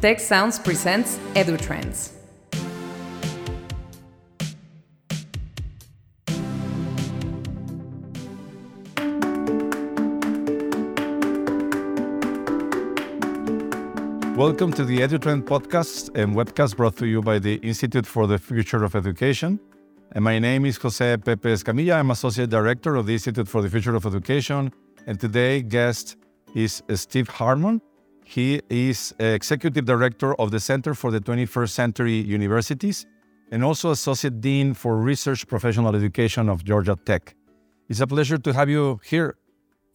Tec Sounds presents EduTrends. Welcome to the EduTrend podcast and webcast brought to you by the Institute for the Future of Education. And my name is Jose Pepe Escamilla. I'm Associate Director of the Institute for the Future of Education. And today, guest is Steve Harmon. He is Executive Director of the Center for the 21st Century Universities and also Associate Dean for Research Professional Education of Georgia Tech. It's a pleasure to have you here.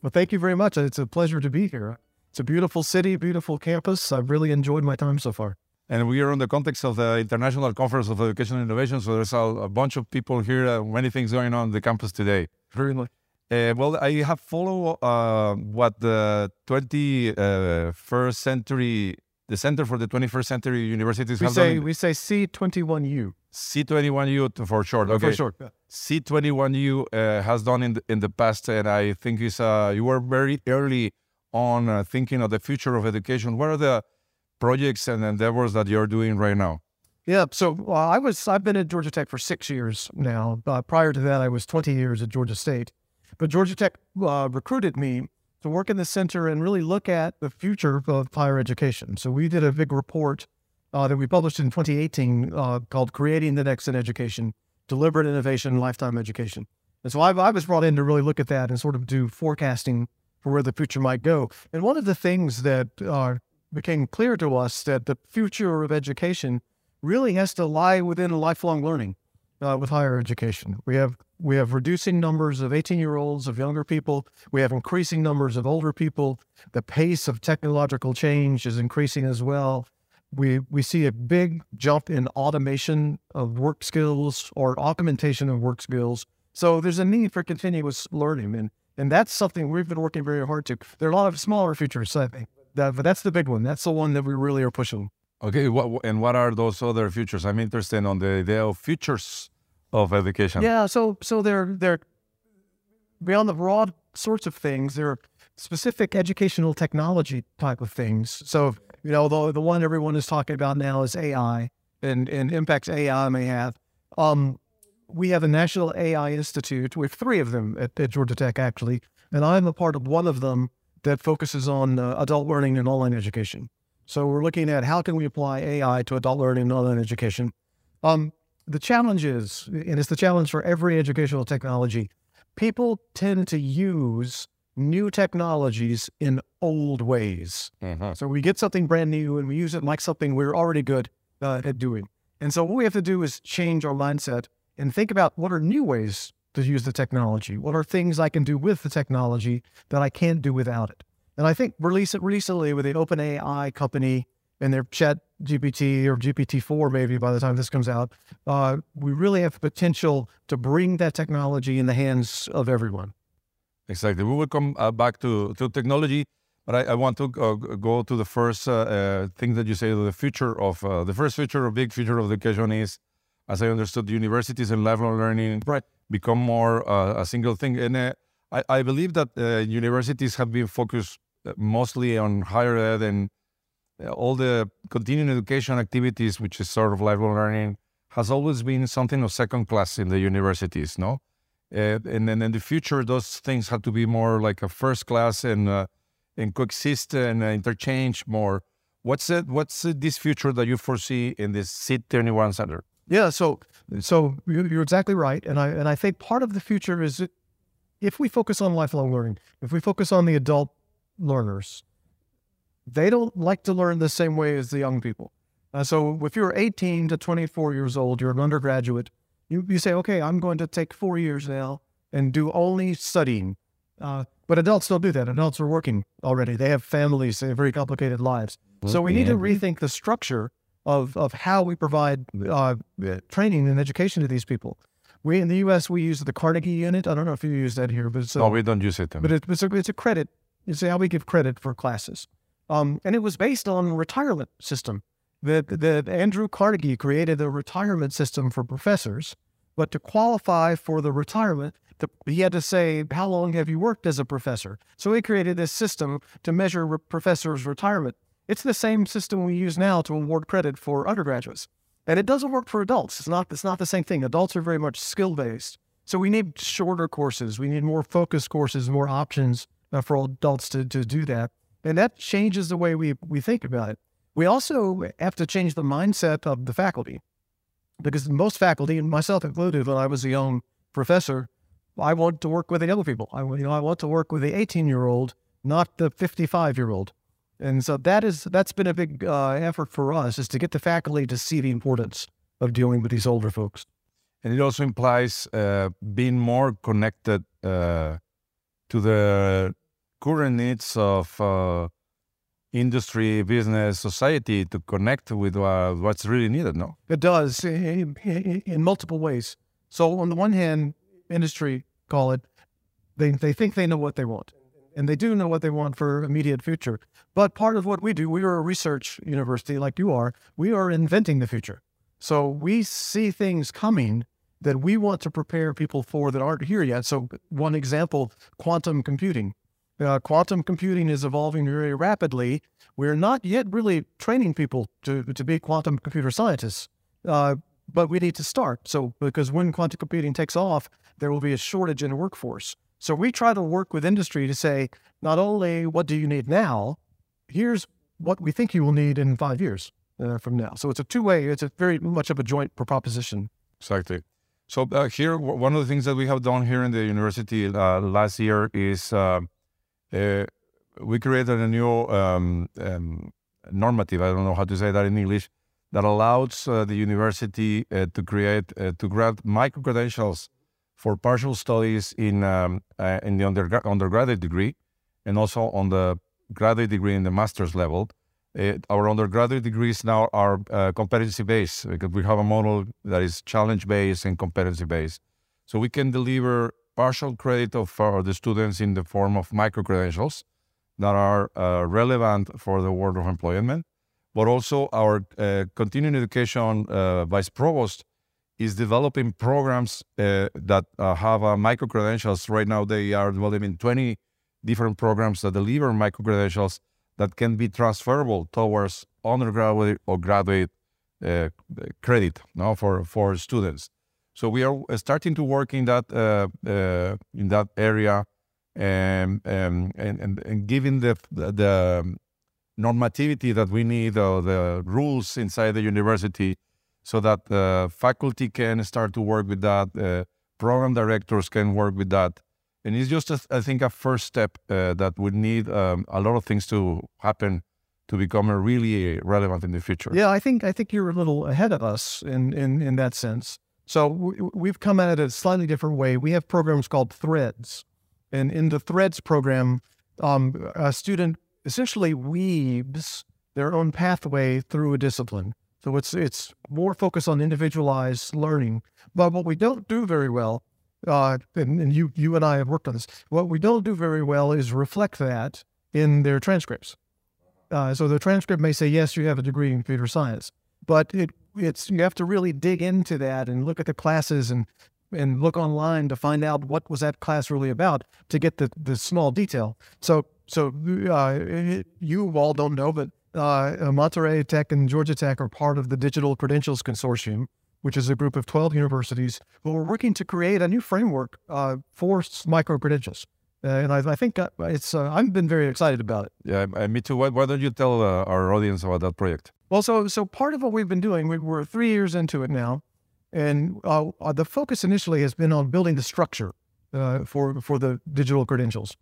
Well, thank you very much. It's a pleasure to be here. It's a beautiful city, beautiful campus. I've really enjoyed my time so far. And we are in the context of the International Conference of Education and Innovation, so there's a, bunch of people here, uh, many things going on the campus today. Very much. Uh, well, I have followed uh, what the 21st century, the Center for the 21st Century Universities We say done. we say C21U C21U for short. Okay. for short. Yeah. C21U uh, has done in the, in the past, and I think is uh, you were very early on uh, thinking of the future of education. What are the projects and endeavors that you're doing right now? Yeah. So I was I've been at Georgia Tech for six years now. Uh, prior to that, I was 20 years at Georgia State. But Georgia Tech uh, recruited me to work in the center and really look at the future of higher education. So we did a big report uh, that we published in 2018 uh, called "Creating the Next in Education: Deliberate Innovation, Lifetime Education." And so I, I was brought in to really look at that and sort of do forecasting for where the future might go. And one of the things that uh, became clear to us that the future of education really has to lie within lifelong learning uh, with higher education. We have we have reducing numbers of 18 year olds of younger people. We have increasing numbers of older people. The pace of technological change is increasing as well. We we see a big jump in automation of work skills or augmentation of work skills. So there's a need for continuous learning, and and that's something we've been working very hard to. There are a lot of smaller features, I think, that, but that's the big one. That's the one that we really are pushing. Okay, what, and what are those other futures? I'm interested on the idea of futures of education. Yeah, so so they're they're beyond the broad sorts of things. There are specific educational technology type of things. So you know the the one everyone is talking about now is AI and and impacts AI may have. Um, we have a National AI Institute. We have three of them at, at Georgia Tech actually, and I'm a part of one of them that focuses on uh, adult learning and online education. So we're looking at how can we apply AI to adult learning and online education. Um, the challenge is, and it's the challenge for every educational technology, people tend to use new technologies in old ways. Mhm. So we get something brand new and we use it like something we're already good uh, at doing. And so what we have to do is change our mindset and think about what are new ways to use the technology? What are things I can do with the technology that I can't do without it? And I think release it recently with the OpenAI company and their Chat GPT or GPT-4 maybe by the time this comes out, uh, we really have the potential to bring that technology in the hands of everyone. Exactly. We will come uh, back to, to technology, but I, I want to uh, go to the first uh, uh, thing that you say. The future of uh, the first future, or big future of education is, as I understood, universities and lifelong learning Right. become more uh, a single thing. And uh, I, I believe that uh, universities have been focused mostly on higher ed and all the continuing education activities, which is sort of lifelong learning, has always been something of second class in the universities. No. Uh, and then in the future, those things have to be more like a first class and uh, and coexist and uh, interchange more. What's it? What's this future that you foresee in this C21 center? Yeah, so so you- you're exactly right, and I and I think part of the future is if we focus on lifelong learning, if we focus on the adult learners, they don't like to learn the same way as the young people. Uh, so if you're 18 to 24 years old, you're an undergraduate, you, you say, okay, I'm going to take four years now and do only studying. Uh, but adults don't do that. Adults are working already. They have families. They have very complicated lives. So we need to rethink the structure of, of how we provide uh, training and education to these people. We in the U.S. we use the Carnegie Unit. I don't know if you use that here, but it's a, no, we don't use it. but it, it's, a, it's a credit. It's how we give credit for classes. Um, and it was based on retirement system. That that Andrew Carnegie created a retirement system for professors, but to qualify for the retirement, the, he had to say, "How long have you worked as a professor?" So he created this system to measure re- professors' retirement. It's the same system we use now to award credit for undergraduates. And it doesn't work for adults. It's not, it's not the same thing. Adults are very much skill based. So we need shorter courses. We need more focused courses, more options uh, for adults to, to do that. And that changes the way we, we think about it. We also have to change the mindset of the faculty because most faculty, and myself included, when I was a young professor, I want to work with the younger people. I, you know, I want to work with the 18 year old, not the 55 year old. And so that is that's been a big uh, effort for us is to get the faculty to see the importance of dealing with these older folks. And it also implies uh, being more connected uh, to the current needs of uh, industry, business, society to connect with uh, what's really needed. No, it does in, in, multiple ways. So on the one hand, industry call it they they think they know what they want, and they do know what they want for immediate future. But part of what we do, we are a research university like you are. We are inventing the future. So we see things coming that we want to prepare people for that aren't here yet. So one example, quantum computing uh, quantum computing is evolving very rapidly. We're not yet really training people to, to be quantum computer scientists, uh, but we need to start. So, because when quantum computing takes off, there will be a shortage in the workforce. So, we try to work with industry to say, not only what do you need now, here's what we think you will need in five years uh, from now. So, it's a two way, it's a very much of a joint proposition. Exactly. So, uh, here, one of the things that we have done here in the university uh, last year is uh, we created a new um, um, normative, I don't know how to say that in English, that allows uh, the university uh, to create, uh, to grant micro credentials for partial studies in, um, uh, in the undergra- undergraduate degree and also on the graduate degree in the master's level. Our undergraduate degrees now are competency based because we have a model that is challenge based and competency based. So we can deliver partial credit of uh, the students in the form of micro credentials that are uh, relevant for the world of employment. But also, our uh, continuing education uh, vice provost is developing programs uh, that uh, have micro credentials. Right now, they are developing 20 different programs that deliver micro credentials that can be transferable towards undergraduate or graduate credit no, for, for students. So we are uh, starting to work in that uh, uh, in that area, and and and, and giving the the normativity that we need, or the rules inside the university, so that uh, faculty can start to work with that, uh, program directors can work with that, and it's just a, I think a first step that would need um, a lot of things to happen to become really relevant in the future. Yeah, I think I think you're a little ahead of us in in in that sense. So we've come at it a slightly different way. We have programs called Threads. And in the Threads program, um, a student essentially weaves their own pathway through a discipline. So it's it's more focused on individualized learning. But what we don't do very well, uh, and, and you you and I have worked on this, what we don't do very well is reflect that in their transcripts. Uh, so the transcript may say, yes, you have a degree in computer science, but it it's you have to really dig into that and look at the classes and and look online to find out what was that class really about to get the the small detail. So so uh, you all don't know, but uh, Monterrey Tech and Georgia Tech are part of the Digital Credentials Consortium, which is a group of 12 universities who are working to create a new framework uh, for micro credentials. Uh, and I, I, think uh, it's uh, I've been very excited about it. Yeah, me too. Why, why don't you tell our audience about that project? Well, so so part of what we've been doing, we, are three years into it now, and uh, uh, the focus initially has been on building the structure uh, for for the digital credentials,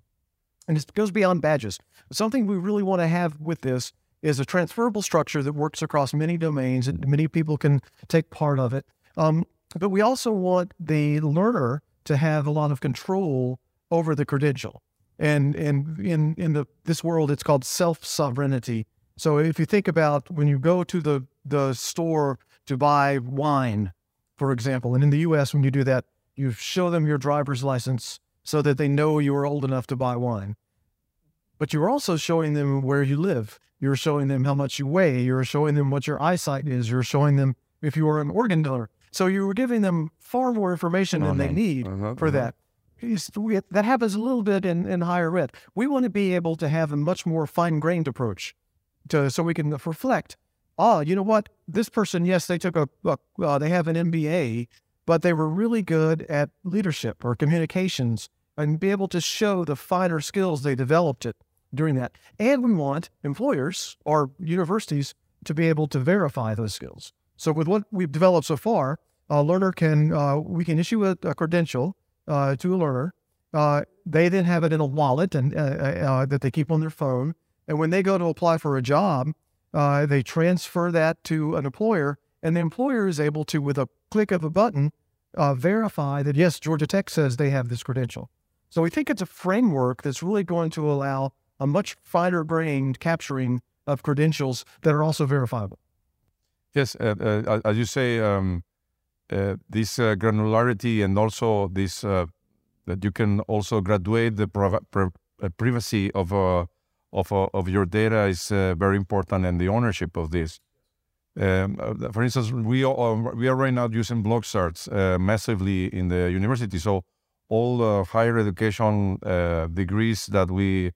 and it goes beyond badges. Something we really want to have with this is a transferable structure that works across many domains, and many people can take part of it. Um, but we also want the learner to have a lot of control over the credential, and and in in the this world, it's called self sovereignty so if you think about when you go to the, the store to buy wine, for example, and in the US, when you do that, you show them your driver's license so that they know you are old enough to buy wine. But you're also showing them where you live. You're showing them how much you weigh. You're showing them what your eyesight is. You're showing them if you are an organ donor. So you were giving them far more information than uh-huh. they need uh-huh. for uh-huh. that. That happens a little bit in, in higher ed. We want to be able to have a much more fine grained approach to so we can reflect. Oh, you know what? This person, yes, they took a, uh, they have an MBA, but they were really good at leadership or communications and be able to show the finer skills they developed it during that. And we want employers or universities to be able to verify those skills. So with what we've developed so far, a learner can uh, we can issue a, a credential uh, to a learner. Uh, they then have it in a wallet and uh, uh, that they keep on their phone. And when they go to apply for a job, uh, they transfer that to an employer, and the employer is able to, with a click of a button, verify that yes, Georgia Tech says they have this credential. So we think it's a framework that's really going to allow a much finer grained capturing of credentials that are also verifiable. Yes, uh, uh, as you say, um, uh, this uh, granularity and also this uh, that you can also graduate the uh, privacy of of of your data is very important, and the ownership of this. Um, for instance, we are, we are right now using BlockCerts massively in the university, so all higher education degrees that we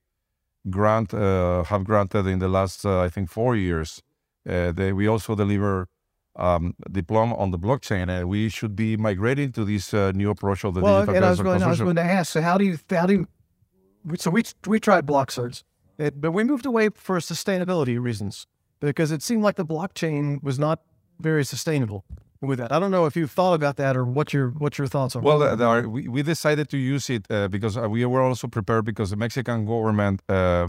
grant have granted in the last I think four years. They, we also deliver um, diploma on the blockchain, and we should be migrating to this new approach of the well, digital. and I was, going, I was going to ask, so how do you how do you, so we we tried BlockCerts, it, but we moved away for sustainability reasons because it seemed like the blockchain was not very sustainable with that. I don't know if you've thought about that or what your what your thoughts are. Well, are, we, we decided to use it uh, because uh, we were also prepared because the Mexican government uh,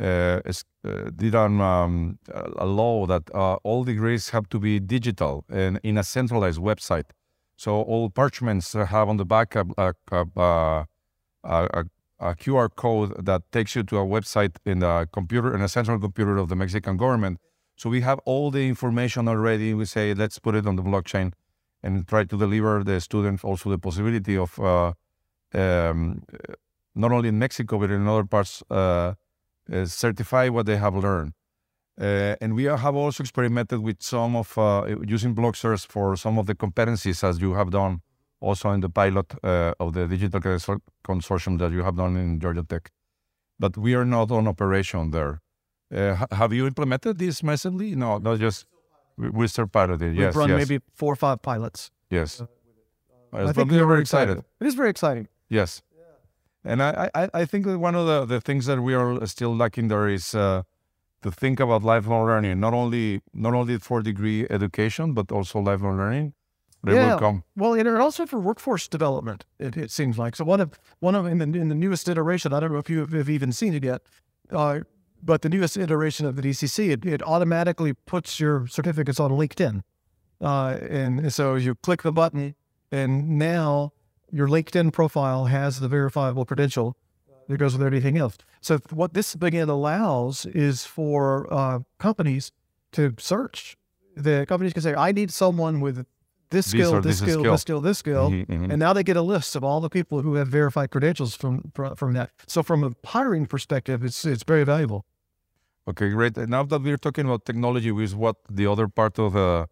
uh is, uh, did on um, a law that uh, all degrees have to be digital and in a centralized website. So all parchments have on the back a, a, a, a, a QR code that takes you to a website in the computer in a central computer of the Mexican government so we have all the information already. We say, let's put it on the blockchain and try to deliver the students also the possibility of uh, um, not only in Mexico, but in other parts, uh, uh, certify what they have learned. Uh, and we have also experimented with some of uh, using BlockCerts for some of the competencies as you have done also in the pilot uh, of the digital consortium that you have done in Georgia Tech. But we are not on operation there. Uh, have you implemented this massively? No, not just we still piloted. We've yes, run yes. maybe four or five pilots. Yes, uh, I think we're very excited. excited. It is very exciting. Yes. And I, I, I think that one of the, the things that we are still lacking there is uh, to think about lifelong learning, not only not only for degree education, but also lifelong learning. They yeah. will come. Well, and also for workforce development, it, it, seems like. So one of one of in the in the newest iteration, I don't know if you have even seen it yet. Uh, but the newest iteration of the DCC, it, it automatically puts your certificates on LinkedIn. Uh, and so you click the button, and now your LinkedIn profile has the verifiable credential that goes with everything else. So what this again allows is for uh, companies to search. The companies can say, "I need someone with this skill, this, skill, skill, this skill, this skill, mm-hmm, mm-hmm. and now they get a list of all the people who have verified credentials from from that. So from a hiring perspective, it's it's very valuable. Okay, great. Now that we're talking about technology, with what the other part of the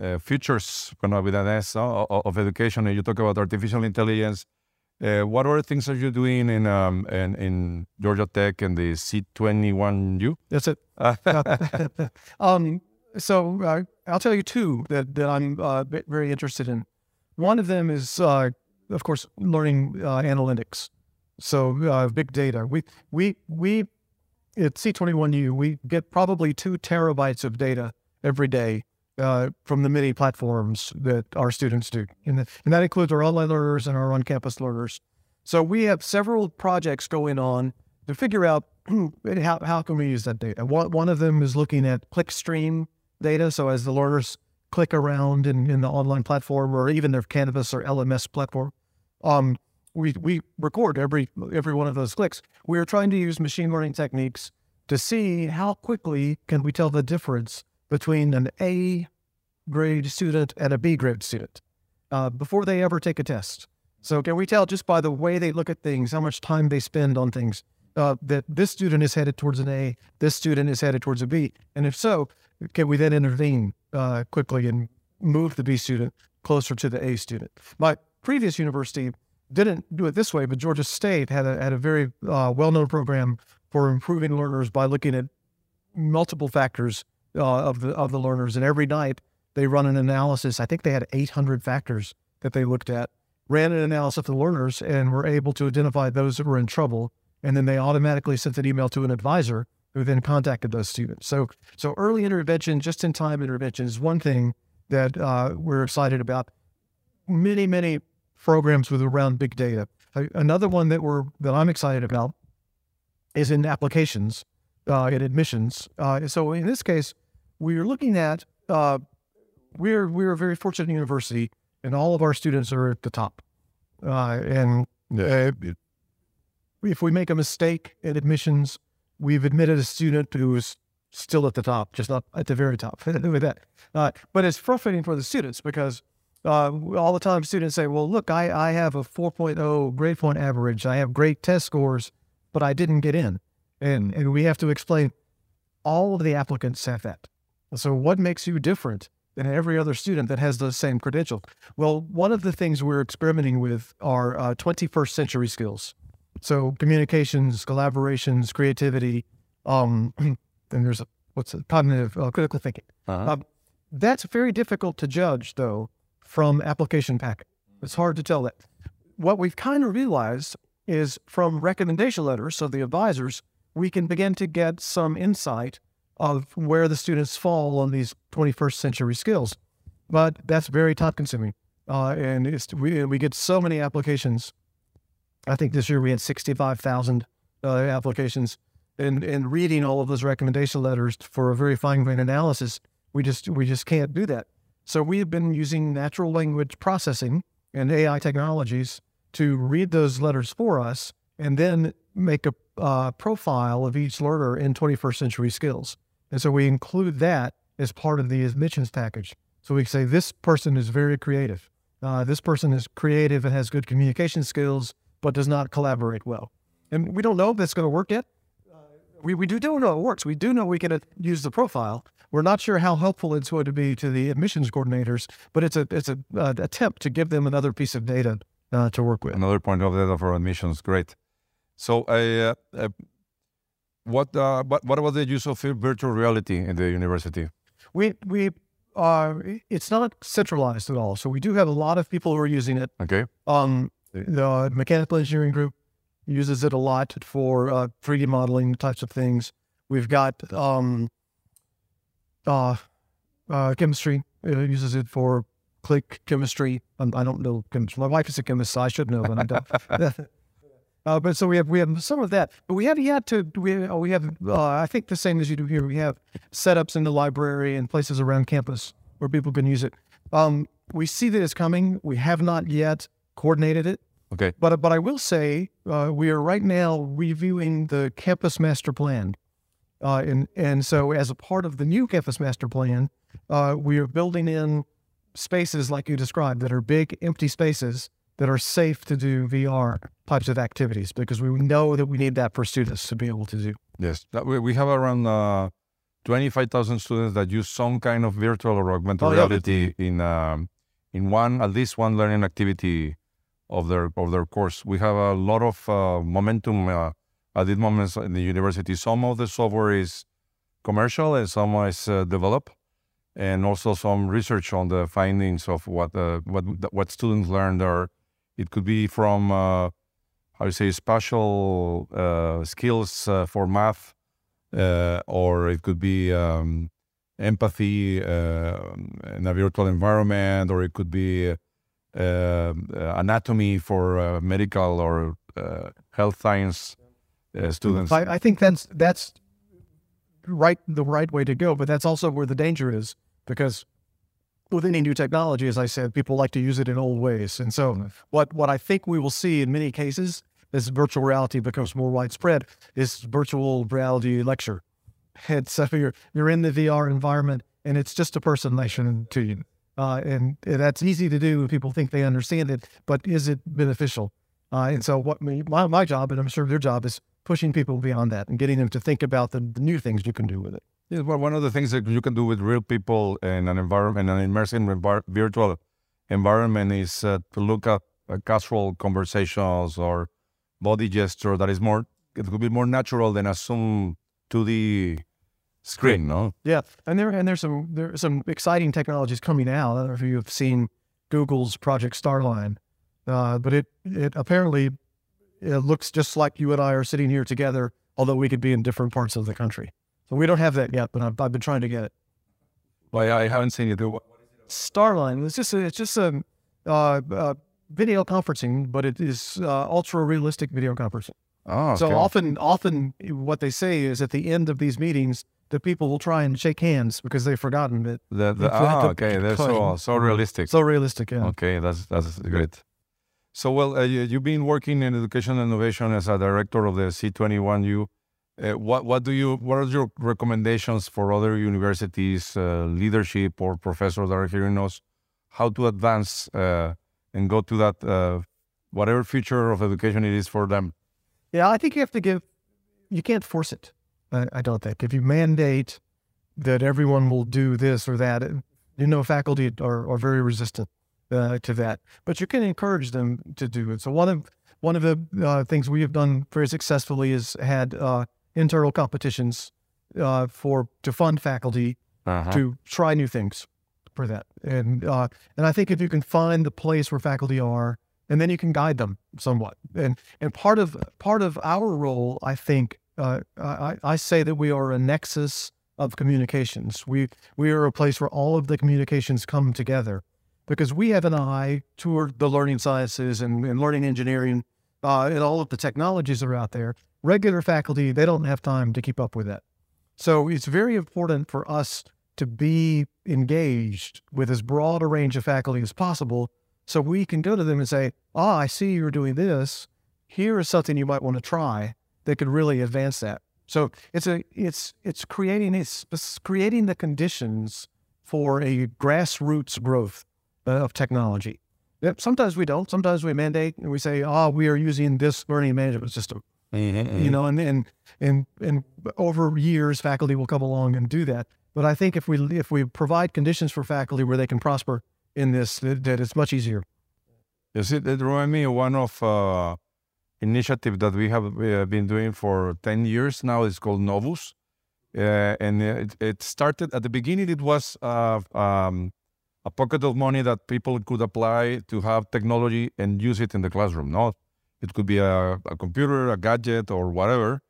uh, futures, with an S uh, of education, and you talk about artificial intelligence. Uh, what other things are you doing in um, in, in Georgia Tech and the C21U? That's it. um, so uh, I'll tell you two that, that I'm uh, very interested in. One of them is, uh, of course, learning uh, analytics. So uh, big data. We we we at C21U we get probably two terabytes of data every day uh, from the many platforms that our students do, and, the, and that includes our online learners and our on-campus learners. So we have several projects going on to figure out how, how can we use that data. One, one of them is looking at clickstream data. So as the learners click around in, in the online platform or even their Canvas or LMS platform, um, we, we record every every one of those clicks. We are trying to use machine learning techniques to see how quickly can we tell the difference between an A grade student and a B grade student uh, before they ever take a test. So can we tell just by the way they look at things, how much time they spend on things, uh, that this student is headed towards an A, this student is headed towards a B, and if so, can we then intervene uh, quickly and move the B student closer to the A student? My previous university didn't do it this way, but Georgia State had a, had a very uh, well known program for improving learners by looking at multiple factors uh, of the of the learners, and every night they run an analysis. I think they had 800 factors that they looked at, ran an analysis of the learners, and were able to identify those that were in trouble. And then they automatically sent an email to an advisor who then contacted those students. So, so early intervention, just in time intervention, is one thing that uh, we're excited about. Many, many programs with around big data. Another one that we're that I'm excited about is in applications, uh, in admissions. Uh, so in this case, we are looking at uh, we're we're a very fortunate university, and all of our students are at the top. Uh, and uh, if we make a mistake in admissions, we've admitted a student who is still at the top, just not at the very top. with that, uh, but it's frustrating for the students because uh, all the time students say, "Well, look, I I have a 4.0 grade point average. I have great test scores, but I didn't get in," and and we have to explain all of the applicants have that. So what makes you different than every other student that has those same credentials? Well, one of the things we're experimenting with are uh, 21st century skills. So communications, collaborations, creativity, um, and there's a, what's it, cognitive uh, critical thinking. Uh-huh. Uh, that's very difficult to judge, though, from application packet. It's hard to tell that. What we've kind of realized is from recommendation letters of the advisors, we can begin to get some insight of where the students fall on these 21st century skills. But that's very time consuming. Uh, and it's, we, we get so many applications I think this year we had 65,000 uh, applications. And, and reading all of those recommendation letters for a very fine grained analysis, we just we just can't do that. So we have been using natural language processing and AI technologies to read those letters for us and then make a uh, profile of each learner in 21st century skills. And so we include that as part of the admissions package. So we say this person is very creative. Uh, this person is creative and has good communication skills but does not collaborate well. And we don't know if that's going to work yet. We, we do, do know it works. We do know we can uh, use the profile. We're not sure how helpful it's going to be to the admissions coordinators, but it's a it's a uh, attempt to give them another piece of data uh, to work with. Another point of data for admissions. Great. So, uh, uh what uh, what what about the use of virtual reality in the university? We we are. It's not centralized at all. So we do have a lot of people who are using it. Okay. Um, the mechanical engineering group uses it a lot for uh, 3D modeling types of things. We've got um, uh, uh, chemistry it uses it for click chemistry. Um, I don't know chemistry. My wife is a chemist, so I should know, but I don't. uh, but so we have we have some of that, but we have yet to we uh, we have uh, I think the same as you do here. We have setups in the library and places around campus where people can use it. Um, we see that it's coming. We have not yet coordinated it. Okay. But but I will say uh, we are right now reviewing the campus master plan, uh, and and so as a part of the new campus master plan, uh, we are building in spaces like you described that are big empty spaces that are safe to do VR types of activities because we know that we need that for students to be able to do. Yes, we have around uh, twenty five thousand students that use some kind of virtual or augmented oh, reality yeah. in um, in one at least one learning activity of their of their course. We have a lot of uh, momentum uh, at this moment in the university. Some of the software is commercial and some is uh, developed, and also some research on the findings of what uh, what what students learned. Or it could be from uh, how you say spatial uh, skills for math, or it could be um, empathy in a virtual environment, or it could be uh, anatomy for uh, medical or uh, health science students. I, I think that's that's right the right way to go, but that's also where the danger is because with any new technology, as I said, people like to use it in old ways. And so what, what I think we will see in many cases as virtual reality becomes more widespread is virtual reality lecture. And so you're, you're in the VR environment and it's just a person listening to you. Uh, and that's easy to do. People think they understand it, but is it beneficial? Uh, and so, what me, my, my job, and I'm sure their job, is pushing people beyond that and getting them to think about the, the new things you can do with it. Yeah, well, one of the things that you can do with real people in an environment, an immersive virtual environment, is uh, to look at uh, casual conversations or body gesture that is more. It could be more natural than a Zoom 2D screen, no? Yeah, and there and there's some there are some exciting technologies coming out. I don't know if you have seen Google's Project Starline, uh, but it it apparently it looks just like you and I are sitting here together, although we could be in different parts of the country. So we don't have that yet, but I've, I've been trying to get it. Well, I haven't seen it. What- Starline. It's just a, it's just a uh, uh, video conferencing, but it is uh, ultra realistic video conferencing. Oh, So okay. often, often what they say is at the end of these meetings, the people will try and shake hands because they've forgotten that. The, the, ah, a okay, that's so, so realistic. So realistic, yeah. Okay, that's that's great. So, well, uh, you, you've been working in education and innovation as a director of the C21U. Uh, what what do you what are your recommendations for other universities, uh, leadership or professors that are hearing us, how to advance uh, and go to that uh, whatever future of education it is for them? Yeah, I think you have to give. You can't force it. I, I don't think if you mandate that everyone will do this or that, you know, faculty are, are very resistant uh, to that. But you can encourage them to do it. So one of one of the uh, things we have done very successfully is had internal competitions uh, for to fund faculty Uh-huh. to try new things for that. And uh, and I think if you can find the place where faculty are, and then you can guide them somewhat. And and part of part of our role, I think, uh, I, I say that we are a nexus of communications. We we are a place where all of the communications come together, because we have an eye toward the learning sciences and, and learning engineering, uh, and all of the technologies that are out there. Regular faculty, they don't have time to keep up with that. So it's very important for us to be engaged with as broad a range of faculty as possible so we can go to them and say, Ah, I see you're doing this. Here is something you might want to try that could really advance that. So it's a it's it's creating it's, creating the conditions for a grassroots growth of technology. Sometimes we don't. Sometimes we mandate and we say, "Ah, we are using this learning management system." You know, and and and and over years, faculty will come along and do that. But I think if we if we provide conditions for faculty where they can prosper in this, that, that it's much easier. Yes, it, it reminded me of one of uh, initiative that we have uh, been doing for 10 years now. It's called Novus. Uh, and it, it started at the beginning, it was uh, um, a pocket of money that people could apply to have technology and use it in the classroom. No, it could be a, a computer, a gadget, or whatever.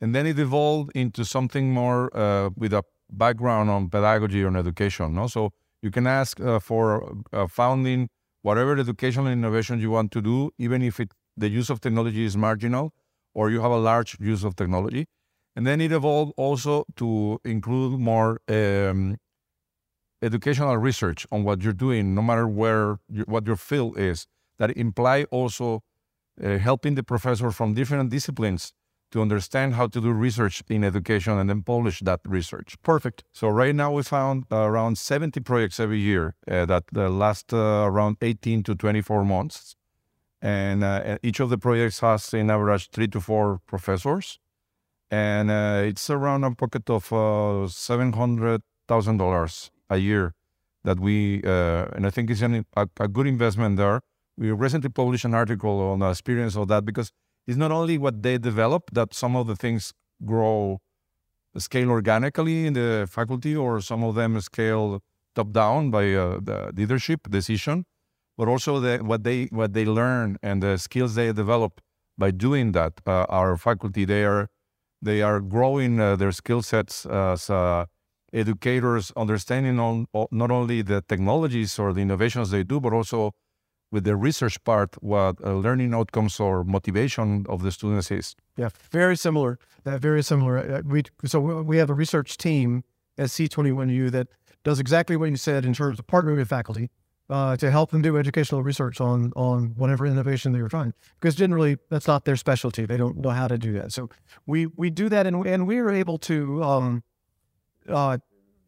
And then it evolved into something more uh, with a background on pedagogy or education. No, so you can ask uh, for uh, founding whatever educational innovation you want to do, even if it, the use of technology is marginal or you have a large use of technology. And then it evolved also to include more um, educational research on what you're doing, no matter where you, what your field is. That imply also uh, helping the professor from different disciplines to understand how to do research in education and then publish that research. Perfect. So right now we found uh, around 70 projects every year uh, that uh, last uh, around 18 to 24 months. And uh, each of the projects has in average three to four professors. And uh, it's around a pocket of uh, $700,000 a year that we, uh, and I think it's an, a, a good investment there. We recently published an article on the experience of that because it's not only what they develop, that some of the things grow scale organically in the faculty, or some of them scale top down by uh, the leadership decision, but also the, what they what they learn and the skills they develop by doing that. Uh, our faculty they are they are growing uh, their skill sets as uh, educators, understanding on, not only the technologies or the innovations they do, but also with the research part, what uh, learning outcomes or motivation of the students is. Yeah, very similar. That very similar. Uh, We so we- have a research team at C21U that does exactly what you said in terms of partnering with faculty uh, to help them do educational research on on whatever innovation they were trying. Because generally that's not their specialty. They don't know how to do that. So we we do that, and and we are able to. Um, uh,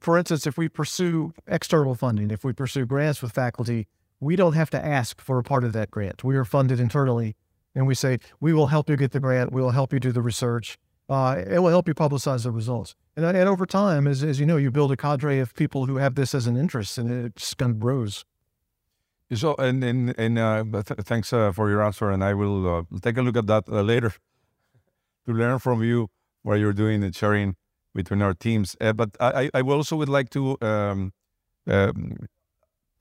for instance, if we pursue external funding, if we pursue grants with faculty, we don't have to ask for a part of that grant. We are funded internally, and we say we will help you get the grant. We will help you do the research. Uh, it will help you publicize the results. And, and over time, as, as you know, you build a cadre of people who have this as an interest, and it just kind of grows. So, and and, and uh, th- thanks uh, for your answer, and I will uh, take a look at that uh, later to learn from you what you're doing and sharing between our teams. Uh, but I, I also would like to um, um,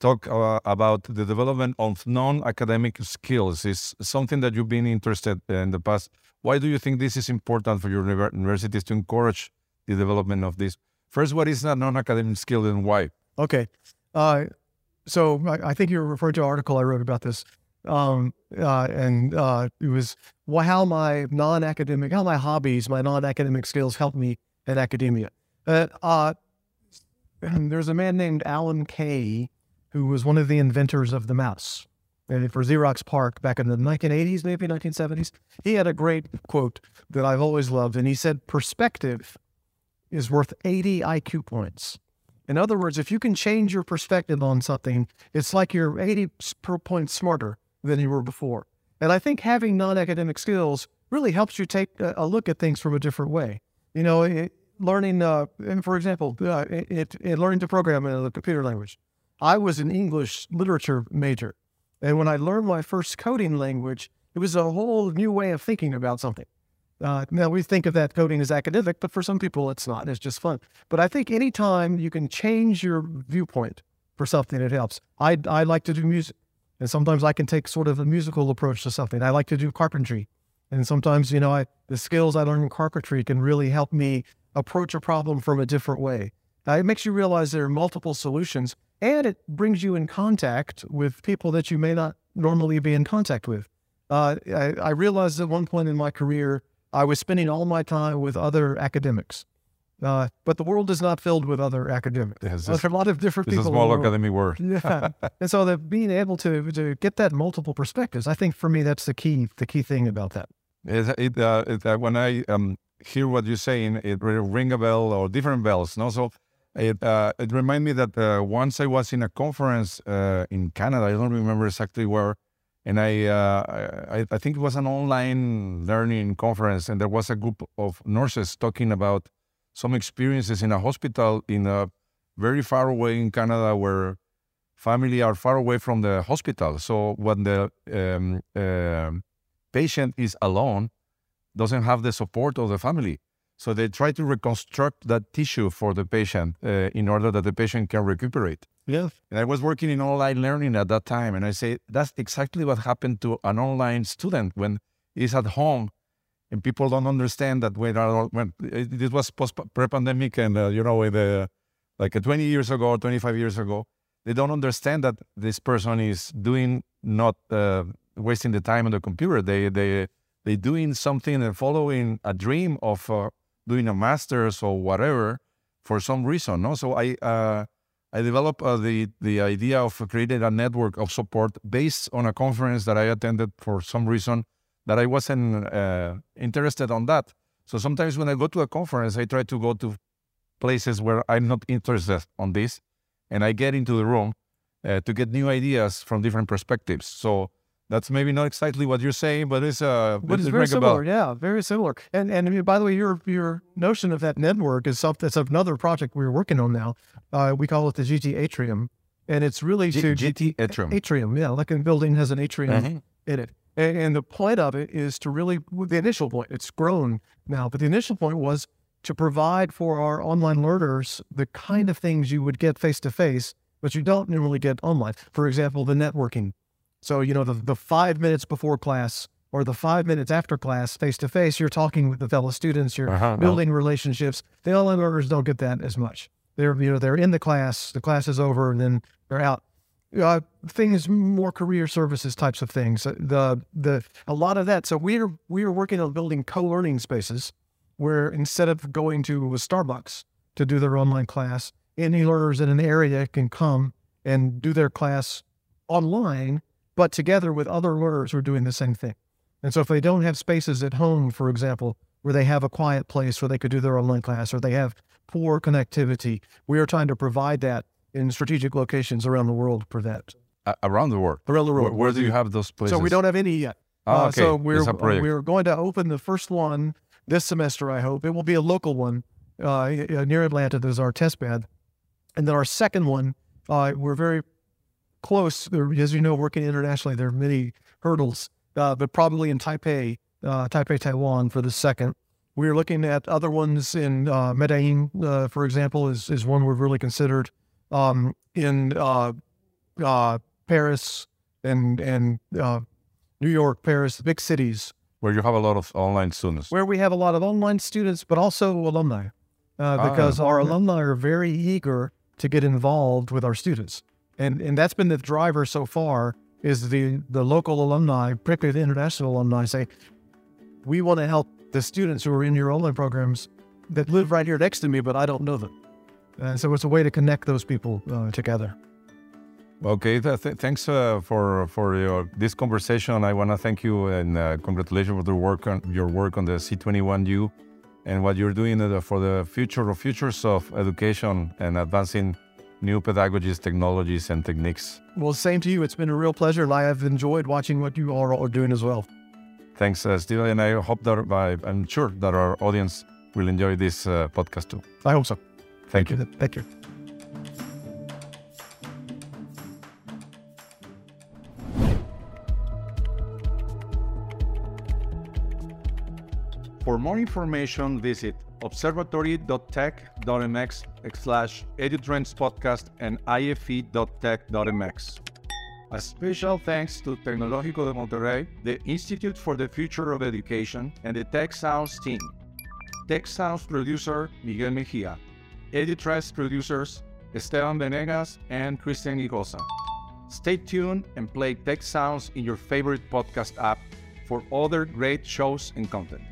talk uh, about the development of non-academic skills. Is something that you've been interested in the past. Why do you think this is important for your universities to encourage the development of this? First, what is a non-academic skill and why? Okay. Uh, so I, I, think you're referring to an article I wrote about this. Um, uh, and uh, it was how my non-academic, how my hobbies, my non-academic skills help me in academia. Uh, there's a man named Alan Kay who was one of the inventors of the mouse and for Xerox PARC back in the 1980s, maybe 1970s. He had a great quote that I've always loved, and he said, "Perspective is worth 80 IQ points." In other words, if you can change your perspective on something, it's like you're 80 per point smarter than you were before. And I think having non-academic skills really helps you take a look at things from a different way. You know, it, learning, uh, for example, uh, it, it, learning to program in a computer language. I was an English literature major. And when I learned my first coding language, it was a whole new way of thinking about something. Uh, now we think of that coding as academic, but for some people it's not. It's just fun. But I think anytime you can change your viewpoint for something, it helps. I I like to do music, and sometimes I can take sort of a musical approach to something. I like to do carpentry, and sometimes you know I, the skills I learn in carpentry can really help me approach a problem from a different way. Uh, it makes you realize there are multiple solutions and it brings you in contact with people that you may not normally be in contact with. Uh, I, I, realized at one point in my career, I was spending all my time with other academics. Uh, but the world is not filled with other academics. Yes, There's a lot of different people. It's a small academic world. yeah, and so that being able to to get that multiple perspectives, I think for me that's the key the key thing about that. It, it, uh, it uh, when I um, hear what you're saying, it ring a bell or different bells. No, so it uh, it reminded me that uh, once I was in a conference uh, in Canada. I don't remember exactly where, and I, uh, I, I think it was an online learning conference, and there was a group of nurses talking about some experiences in a hospital in a very far away in Canada where family are far away from the hospital. So when the um, uh, patient is alone, doesn't have the support of the family. So they try to reconstruct that tissue for the patient uh, in order that the patient can recuperate. Yes. And I was working in online learning at that time, and I say that's exactly what happened to an online student when he's at home, and people don't understand that when, when it was post pre-pandemic, and uh, you know, the, like uh, 20 years ago, 25 years ago, they don't understand that this person is doing not uh, wasting the time on the computer. They they they doing something and following a dream of uh, doing a master's or whatever for some reason. No, so I uh, I developed uh, the the idea of creating a network of support based on a conference that I attended for some reason that I wasn't uh, interested on that. So sometimes when I go to a conference, I try to go to places where I'm not interested on this, and I get into the room uh, to get new ideas from different perspectives. So that's maybe not exactly what you're saying, but it's uh, but it's, very similar. Yeah, very similar. And and I mean, by the way, your your notion of that network is something. that's another project we're working on now. Uh, we call it the GT Atrium, and it's really G- to GT Atrium. Atrium, yeah, like a building has an atrium mm-hmm. in it. And, and the point of it is to really the initial point. It's grown now, but the initial point was to provide for our online learners the kind of things you would get face to face, but you don't normally get online. For example, the networking so, you know, the, the five minutes before class or the five minutes after class, face to face, you're talking with the fellow students, you're uh-huh, building no. relationships. The online learners don't get that as much. They're, you know, they're in the class, the class is over, and then they're out. Uh, things more career services types of things. Uh, the the a lot of that. So we're we're working on building co-learning spaces where instead of going to a Starbucks to do their online class, any learners in an area can come and do their class online but together with other learners who are doing the same thing. And so if they don't have spaces at home, for example, where they have a quiet place where they could do their online class or they have poor connectivity, we are trying to provide that in strategic locations around the world for that. Uh, around the world? Around the world. Where, where, do you have those places? So we don't have any yet. Oh, okay. Uh, so we're, we're going to open the first one this semester, I hope. It will be a local one uh, near Atlanta. There's our test bed. And then our second one, uh, we're very close. As you know, working internationally, there are many hurdles, uh, but probably in Taipei, uh, Taipei, Taiwan for the second. We're looking at other ones in uh, Medellin, uh, for example, is, is one we've really considered. Um, in uh, uh, Paris and and uh, New York, Paris, the big cities, Where you have a lot of online students. where we have a lot of online students, but also alumni, uh, Ah. because our alumni are very eager to get involved with our students, and and that's been the driver so far. Is the the local alumni, particularly the international alumni, say we want to help the students who are in your online programs that live right here next to me, but I don't know them. So it's a way to connect those people uh, together. Okay, th- thanks uh, for for your this conversation. I want to thank you and uh, congratulations for the work on your work on the C21U and what you're doing uh, for the future of futures of education and advancing new pedagogies, technologies, and techniques. Well, same to you. It's been a real pleasure, and I have enjoyed watching what you all are doing as well. Thanks, uh, Steve, and I hope that I, I'm sure that our audience will enjoy this uh, podcast too. I hope so. Thank you. Thank you. More information, visit observatory.tec.mx slash edutrends podcast and ife.tec.mx. A special thanks to Tecnológico de Monterrey, the Institute for the Future of Education, and the Tec Sounds team. Tec Sounds producer Miguel Mejia. Edutrends producers Esteban Venegas and Christian Igosa. Stay tuned and play Tec Sounds in your favorite podcast app for other great shows and content.